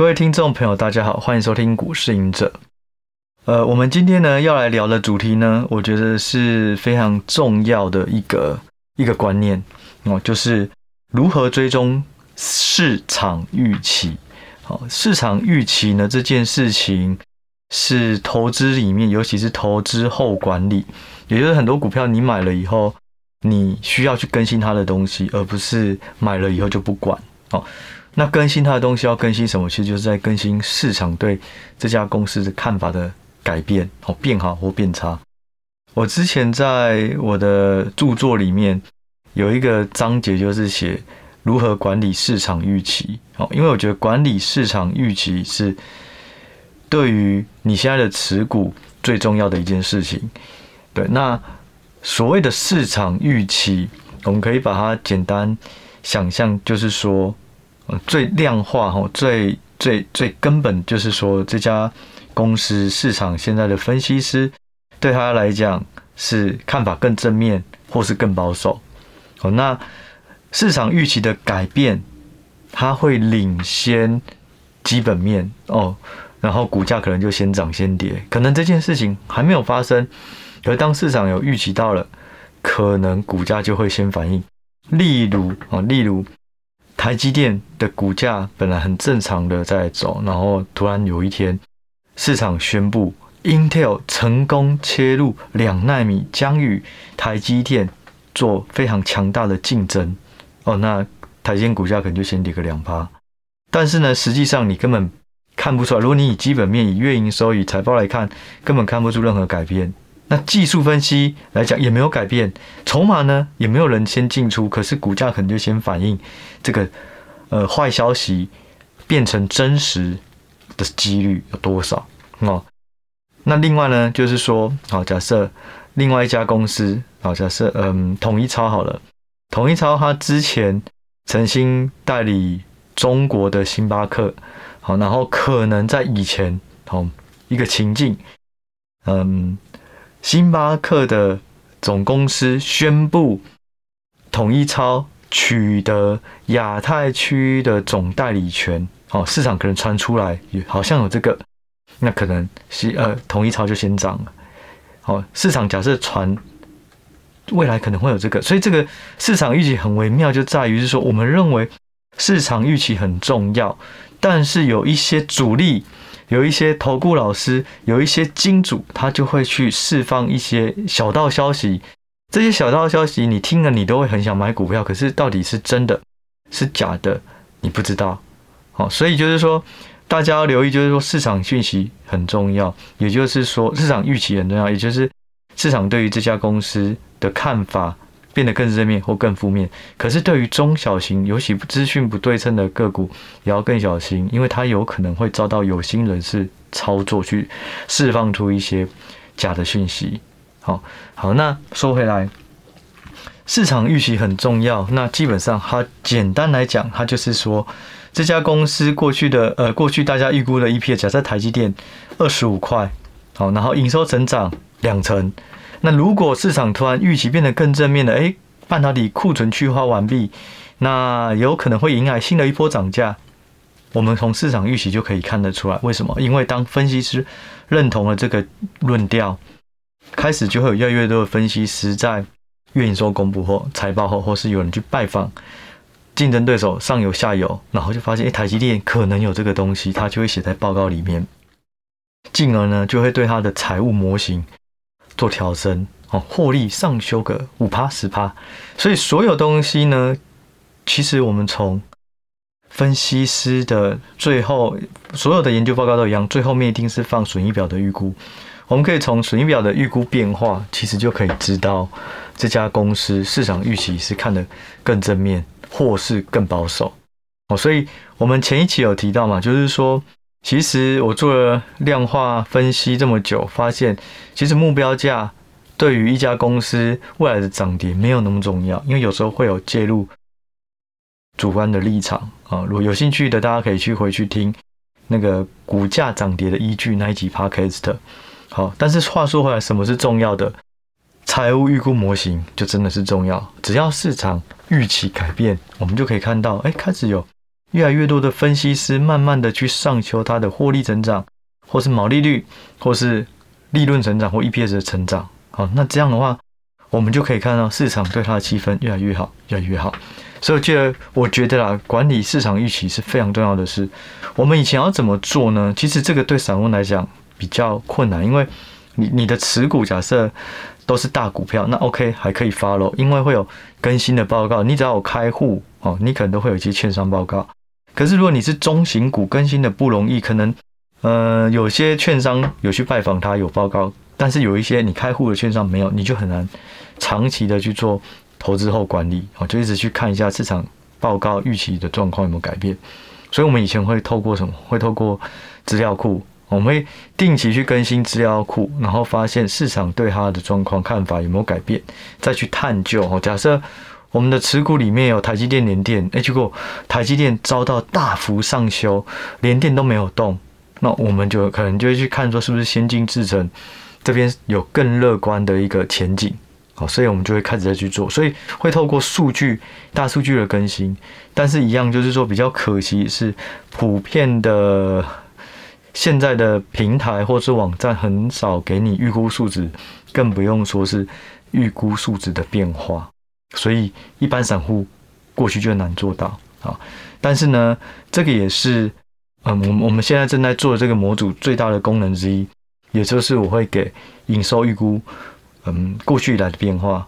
各位听众朋友，大家好，欢迎收听股市隐者。呃，我们今天呢要来聊的主题呢，我觉得是非常重要的一个一个观念哦，就是如何追踪市场预期。好，市场预期呢这件事情是投资里面，尤其是投资后管理，也就是很多股票你买了以后，你需要去更新它的东西，而不是买了以后就不管。哦，那更新它的东西要更新什么？其实就是在更新市场对这家公司的看法的改变，哦，变好或变差。我之前在我的著作里面有一个章节，就是写如何管理市场预期。哦，因为我觉得管理市场预期是对于你现在的持股最重要的一件事情。对，那所谓的市场预期，我们可以把它简单想象，就是说。最量化哈，最最最根本就是说，这家公司市场现在的分析师对他来讲是看法更正面，或是更保守。哦，那市场预期的改变，它会领先基本面哦，然后股价可能就先涨先跌，可能这件事情还没有发生，而当市场有预期到了，可能股价就会先反应。例如啊，例如。台积电的股价本来很正常的在走，然后突然有一天，市场宣布 Intel 成功切入两奈米，将与台积电做非常强大的竞争。哦，那台积电股价可能就先跌个两趴。但是呢，实际上你根本看不出来，如果你以基本面、以月营收、以财报来看，根本看不出任何改变。那技术分析来讲也没有改变，筹码呢也没有人先进出，可是股价可能就先反映这个呃坏消息变成真实的几率有多少哦？那另外呢就是说，好，假设另外一家公司，好，假设嗯统一超好了，统一超它之前曾经代理中国的星巴克，好，然后可能在以前好一个情境，嗯。星巴克的总公司宣布，统一超取得亚太区的总代理权。哦，市场可能传出来，好像有这个，那可能是呃，统一超就先涨了。好，市场假设传未来可能会有这个，所以这个市场预期很微妙，就在于是说，我们认为市场预期很重要，但是有一些主力。有一些投顾老师，有一些金主，他就会去释放一些小道消息。这些小道消息你听了，你都会很想买股票。可是到底是真的，是假的，你不知道。好，所以就是说，大家要留意，就是说市场讯息很重要，也就是说市场预期很重要，也就是市场对于这家公司的看法。变得更正面或更负面，可是对于中小型，尤其资讯不对称的个股，也要更小心，因为它有可能会遭到有心人士操作，去释放出一些假的讯息。好，好，那说回来，市场预期很重要。那基本上，它简单来讲，它就是说，这家公司过去的呃，过去大家预估的 EPS，假设台积电二十五块，好，然后营收成长两成。那如果市场突然预期变得更正面的，诶，半导体库存去化完毕，那有可能会迎来新的一波涨价。我们从市场预期就可以看得出来，为什么？因为当分析师认同了这个论调，开始就会有越来越多的分析师在月营收公布后、财报后，或是有人去拜访竞争对手上游、下游，然后就发现，诶，台积电可能有这个东西，他就会写在报告里面，进而呢，就会对他的财务模型。做调整哦，获利上修个五趴十趴，所以所有东西呢，其实我们从分析师的最后，所有的研究报告都一样，最后面一定是放损益表的预估。我们可以从损益表的预估变化，其实就可以知道这家公司市场预期是看得更正面，或是更保守哦。所以我们前一期有提到嘛，就是说。其实我做了量化分析这么久，发现其实目标价对于一家公司未来的涨跌没有那么重要，因为有时候会有介入主观的立场啊。如果有兴趣的，大家可以去回去听那个股价涨跌的依据那一集 Podcast。好，但是话说回来，什么是重要的？财务预估模型就真的是重要。只要市场预期改变，我们就可以看到，哎，开始有越来越多的分析师慢慢的去上修它的获利成长，或是毛利率，或是利润成长或 EPS 的成长。好，那这样的话，我们就可以看到市场对它的气氛越来越好，越来越好。所以我觉得，我觉得啦，管理市场预期是非常重要的事。我们以前要怎么做呢？其实这个对散户来讲比较困难，因为你你的持股假设都是大股票，那 OK 还可以 follow，因为会有更新的报告。你只要有开户哦，你可能都会有一些券商报告。可是如果你是中型股，更新的不容易，可能呃有些券商有去拜访他有报告，但是有一些你开户的券商没有，你就很难长期的去做。投资后管理，哦，就一直去看一下市场报告预期的状况有没有改变。所以，我们以前会透过什么？会透过资料库，我们会定期去更新资料库，然后发现市场对它的状况看法有没有改变，再去探究。哦，假设我们的持股里面有台积电、联电，哎，结果台积电遭到大幅上修，联电都没有动，那我们就可能就会去看说，是不是先进制程这边有更乐观的一个前景。好，所以我们就会开始再去做，所以会透过数据、大数据的更新，但是一样就是说比较可惜是普遍的现在的平台或是网站很少给你预估数值，更不用说是预估数值的变化，所以一般散户过去就难做到啊。但是呢，这个也是嗯，我我们现在正在做的这个模组最大的功能之一，也就是我会给营收预估。嗯，过去以来的变化，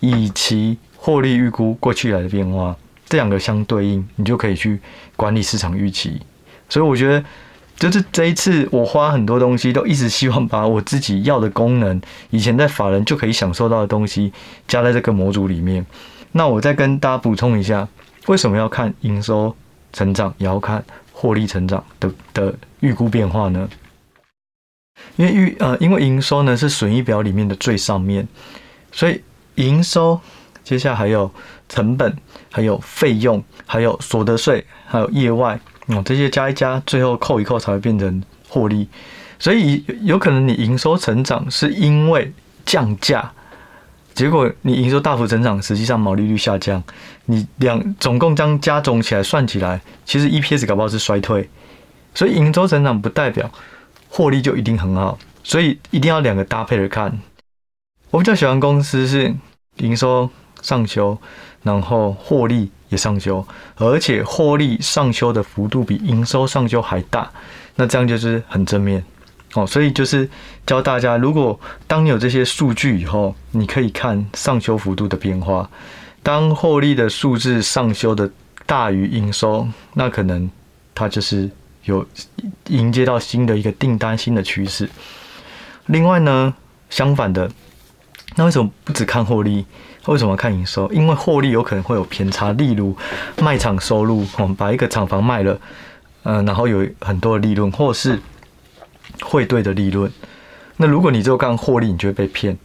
以及获利预估过去以来的变化，这两个相对应，你就可以去管理市场预期。所以我觉得，就是这一次我花很多东西，都一直希望把我自己要的功能，以前在法人就可以享受到的东西，加在这个模组里面。那我再跟大家补充一下，为什么要看营收成长，也要看获利成长的的预估变化呢？因为预呃，因为营收呢是损益表里面的最上面，所以营收接下来还有成本，还有费用，还有所得税，还有业外哦，这些加一加，最后扣一扣才会变成获利。所以有可能你营收成长是因为降价，结果你营收大幅成长，实际上毛利率下降，你两总共将加总起来算起来，其实 EPS 搞不好是衰退。所以营收成长不代表。获利就一定很好，所以一定要两个搭配着看。我比较喜欢公司是营收上修，然后获利也上修，而且获利上修的幅度比营收上修还大，那这样就是很正面哦。所以就是教大家，如果当你有这些数据以后，你可以看上修幅度的变化。当获利的数字上修的大于营收，那可能它就是。有迎接到新的一个订单、新的趋势。另外呢，相反的，那为什么不只看获利？为什么看营收？因为获利有可能会有偏差，例如卖场收入，我们把一个厂房卖了，嗯，然后有很多的利润，或是汇兑的利润。那如果你只有看获利，你就会被骗，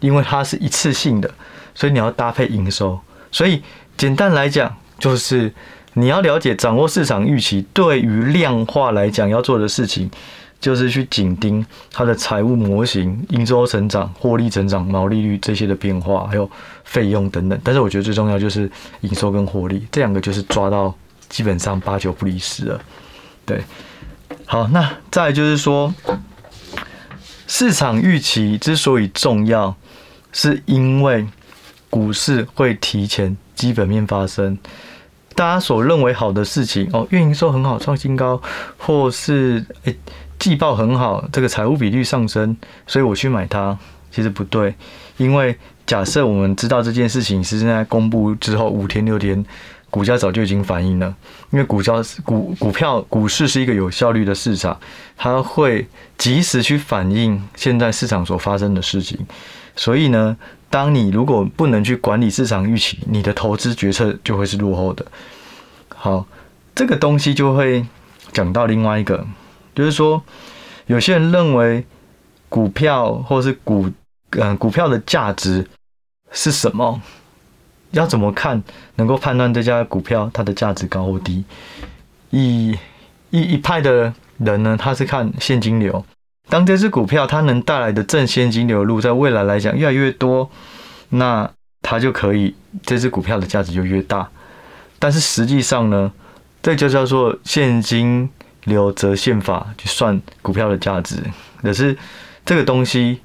因为它是一次性的，所以你要搭配营收。所以简单来讲，就是。你要了解、掌握市场预期，对于量化来讲要做的事情，就是去紧盯它的财务模型、营收成长、获利成长、毛利率这些的变化，还有费用等等。但是我觉得最重要就是营收跟获利这两个，就是抓到基本上八九不离十了。对，好，那再就是说，市场预期之所以重要，是因为股市会提前基本面发生。大家所认为好的事情哦，运营收很好，创新高，或是诶季报很好，这个财务比率上升，所以我去买它，其实不对，因为假设我们知道这件事情是现在公布之后五天六天，股价早就已经反应了，因为股价股股票股市是一个有效率的市场，它会及时去反映现在市场所发生的事情，所以呢。当你如果不能去管理市场预期，你的投资决策就会是落后的。好，这个东西就会讲到另外一个，就是说，有些人认为股票或是股，嗯、股票的价值是什么？要怎么看能够判断这家股票它的价值高或低？一一一派的人呢，他是看现金流。当这只股票它能带来的正现金流入，在未来来讲越来越多，那它就可以这只股票的价值就越大。但是实际上呢，这就叫做现金流折现法去算股票的价值。可是这个东西，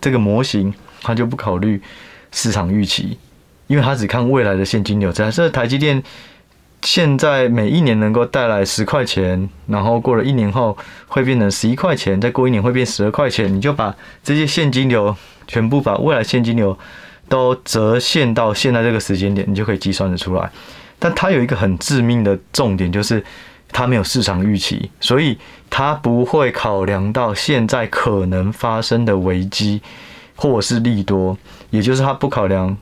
这个模型，它就不考虑市场预期，因为它只看未来的现金流。假设台积电现在每一年能够带来十块钱，然后过了一年后会变成十一块钱，再过一年会变十二块钱，你就把这些现金流全部把未来现金流都折现到现在这个时间点，你就可以计算得出来。但它有一个很致命的重点，就是它没有市场预期，所以它不会考量到现在可能发生的危机或是利多，也就是它不考量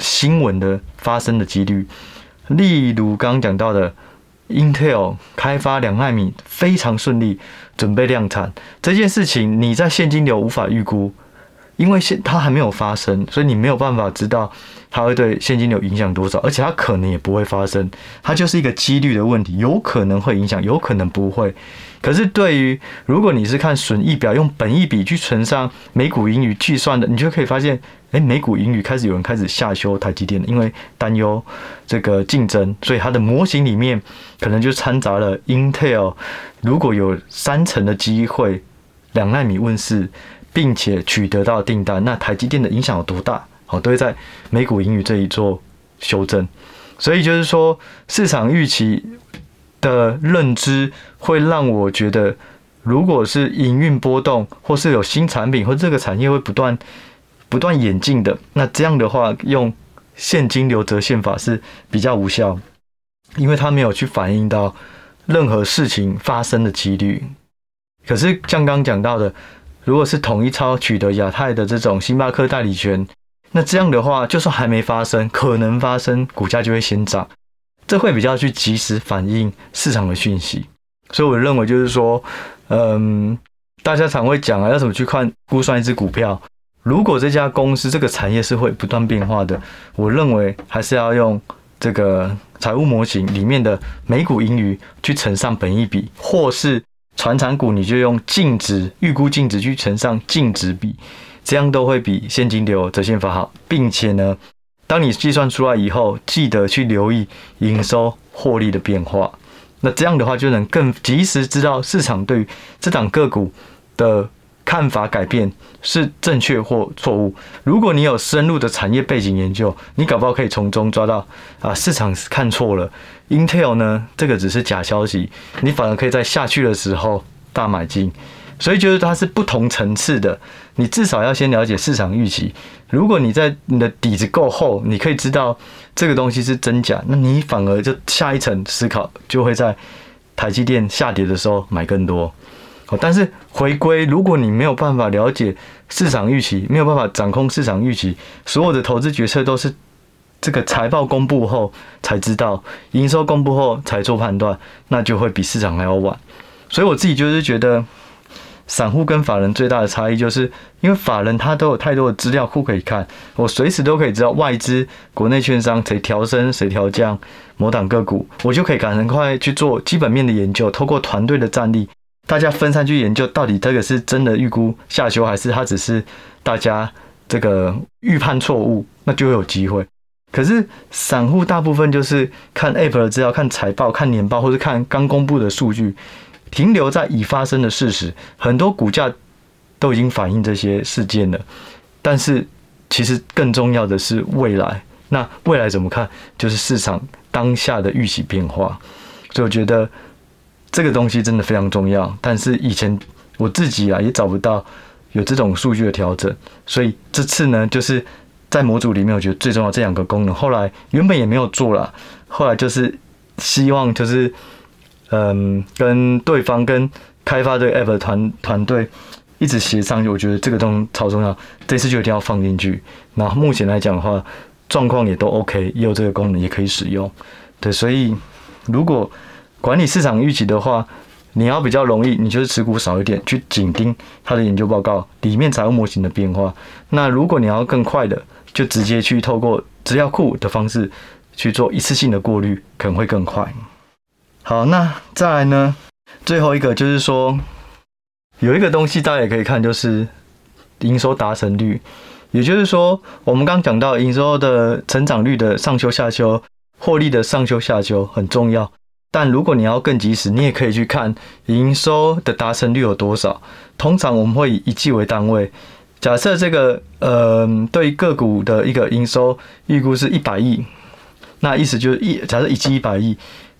新闻的发生的几率。例如刚刚讲到的，Intel 开发两奈米非常顺利，准备量产这件事情，你在现金流无法预估。因为现它还没有发生，所以你没有办法知道它会对现金流影响多少，而且它可能也不会发生，它就是一个几率的问题，有可能会影响，有可能不会。可是对于如果你是看损益表，用本益比去存上每股盈余计算的，你就可以发现，哎，每股盈余开始有人开始下修台积电，因为担忧这个竞争，所以它的模型里面可能就掺杂了 Intel 如果有三成的机会两奈米问世。并且取得到订单，那台积电的影响有多大？好，都会在美股盈余这一做修正。所以就是说，市场预期的认知会让我觉得，如果是营运波动，或是有新产品，或这个产业会不断不断演进的，那这样的话，用现金流折现法是比较无效，因为它没有去反映到任何事情发生的几率。可是像刚讲到的。如果是统一超取得亚太的这种星巴克代理权，那这样的话，就算还没发生，可能发生，股价就会先涨，这会比较去及时反映市场的讯息。所以我认为就是说，嗯，大家常会讲啊，要怎么去看估算一只股票？如果这家公司这个产业是会不断变化的，我认为还是要用这个财务模型里面的每股盈余去乘上本益比，或是。传产股，你就用净值预估净值去乘上净值比，这样都会比现金流折现法好，并且呢，当你计算出来以后，记得去留意营收获利的变化，那这样的话就能更及时知道市场对于这档个股的看法改变是正确或错误。如果你有深入的产业背景研究，你搞不好可以从中抓到啊，市场看错了。Intel 呢，这个只是假消息，你反而可以在下去的时候大买进。所以就是它是不同层次的，你至少要先了解市场预期。如果你在你的底子够厚，你可以知道这个东西是真假，那你反而就下一层思考，就会在台积电下跌的时候买更多。但是回归，如果你没有办法了解市场预期，没有办法掌控市场预期，所有的投资决策都是这个财报公布后才知道，营收公布后才做判断，那就会比市场还要晚。所以我自己就是觉得，散户跟法人最大的差异，就是因为法人他都有太多的资料库可以看，我随时都可以知道外资、国内券商谁调升、谁调降某档个股，我就可以赶快去做基本面的研究，透过团队的战力。大家分散去研究，到底这个是真的预估下修，还是它只是大家这个预判错误，那就有机会。可是散户大部分就是看 App 的资料、看财报、看年报，或者看刚公布的数据，停留在已发生的事实。很多股价都已经反映这些事件了，但是其实更重要的是未来。那未来怎么看？就是市场当下的预期变化。所以我觉得。这个东西真的非常重要，但是以前我自己啊也找不到有这种数据的调整，所以这次呢，就是在模组里面，我觉得最重要这两个功能，后来原本也没有做了，后来就是希望就是嗯跟对方跟开发的 app 团团队一直协商，我觉得这个东西超重要，这次就一定要放进去。那目前来讲的话，状况也都 OK，也有这个功能也可以使用，对，所以如果。管理市场预期的话，你要比较容易，你就是持股少一点，去紧盯它的研究报告里面财务模型的变化。那如果你要更快的，就直接去透过资料库的方式去做一次性的过滤，可能会更快。好，那再来呢？最后一个就是说，有一个东西大家也可以看，就是营收达成率，也就是说，我们刚讲到营收的成长率的上修下修，获利的上修下修很重要。但如果你要更及时，你也可以去看营收的达成率有多少。通常我们会以一季为单位，假设这个呃对个股的一个营收预估是一百亿，那意思就是一假设一季一百亿，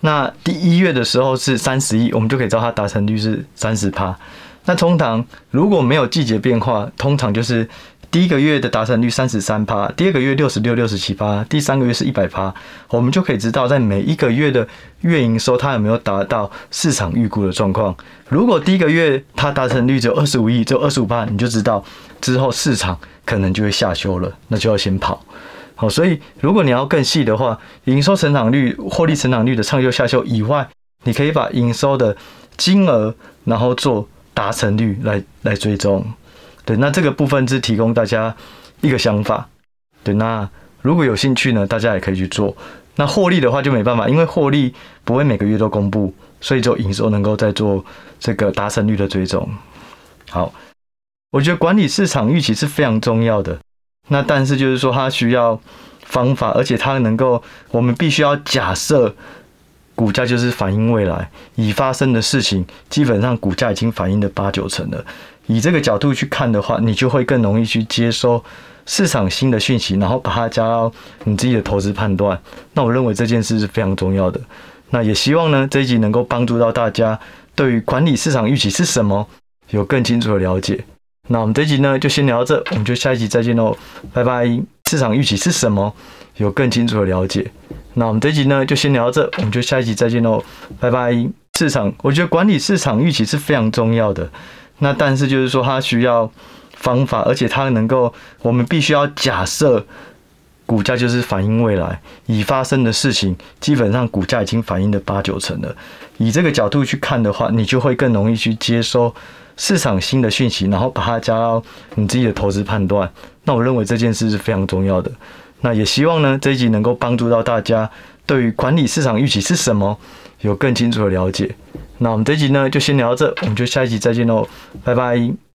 那第一月的时候是三十亿，我们就可以知道它达成率是三十趴。那通常如果没有季节变化，通常就是。第一个月的达成率三十三趴，第二个月六十六、六十七趴，第三个月是一百趴，我们就可以知道在每一个月的月营收它有没有达到市场预估的状况。如果第一个月它达成率只有二十五亿，只有二十五趴，你就知道之后市场可能就会下修了，那就要先跑。好，所以如果你要更细的话，营收成长率、获利成长率的上修下修以外，你可以把营收的金额，然后做达成率来来追踪。对，那这个部分是提供大家一个想法。对，那如果有兴趣呢，大家也可以去做。那获利的话就没办法，因为获利不会每个月都公布，所以就营收能够再做这个达成率的追踪。好，我觉得管理市场预期是非常重要的。那但是就是说，它需要方法，而且它能够，我们必须要假设股价就是反映未来已发生的事情，基本上股价已经反映了八九成了。以这个角度去看的话，你就会更容易去接收市场新的讯息，然后把它加到你自己的投资判断。那我认为这件事是非常重要的。那也希望呢，这一集能够帮助到大家，对于管理市场预期是什么有更清楚的了解。那我们这一集呢就先聊到这，我们就下一集再见喽，拜拜。市场预期是什么有更清楚的了解。那我们这集呢就先聊到这，我们就下一集再见喽，拜拜。市场，我觉得管理市场预期是非常重要的。那但是就是说，它需要方法，而且它能够，我们必须要假设股价就是反映未来已发生的事情，基本上股价已经反映了八九成了。以这个角度去看的话，你就会更容易去接收市场新的讯息，然后把它加到你自己的投资判断。那我认为这件事是非常重要的。那也希望呢，这一集能够帮助到大家，对于管理市场预期是什么有更清楚的了解。那我们这一集呢就先聊到这，我们就下一集再见喽，拜拜。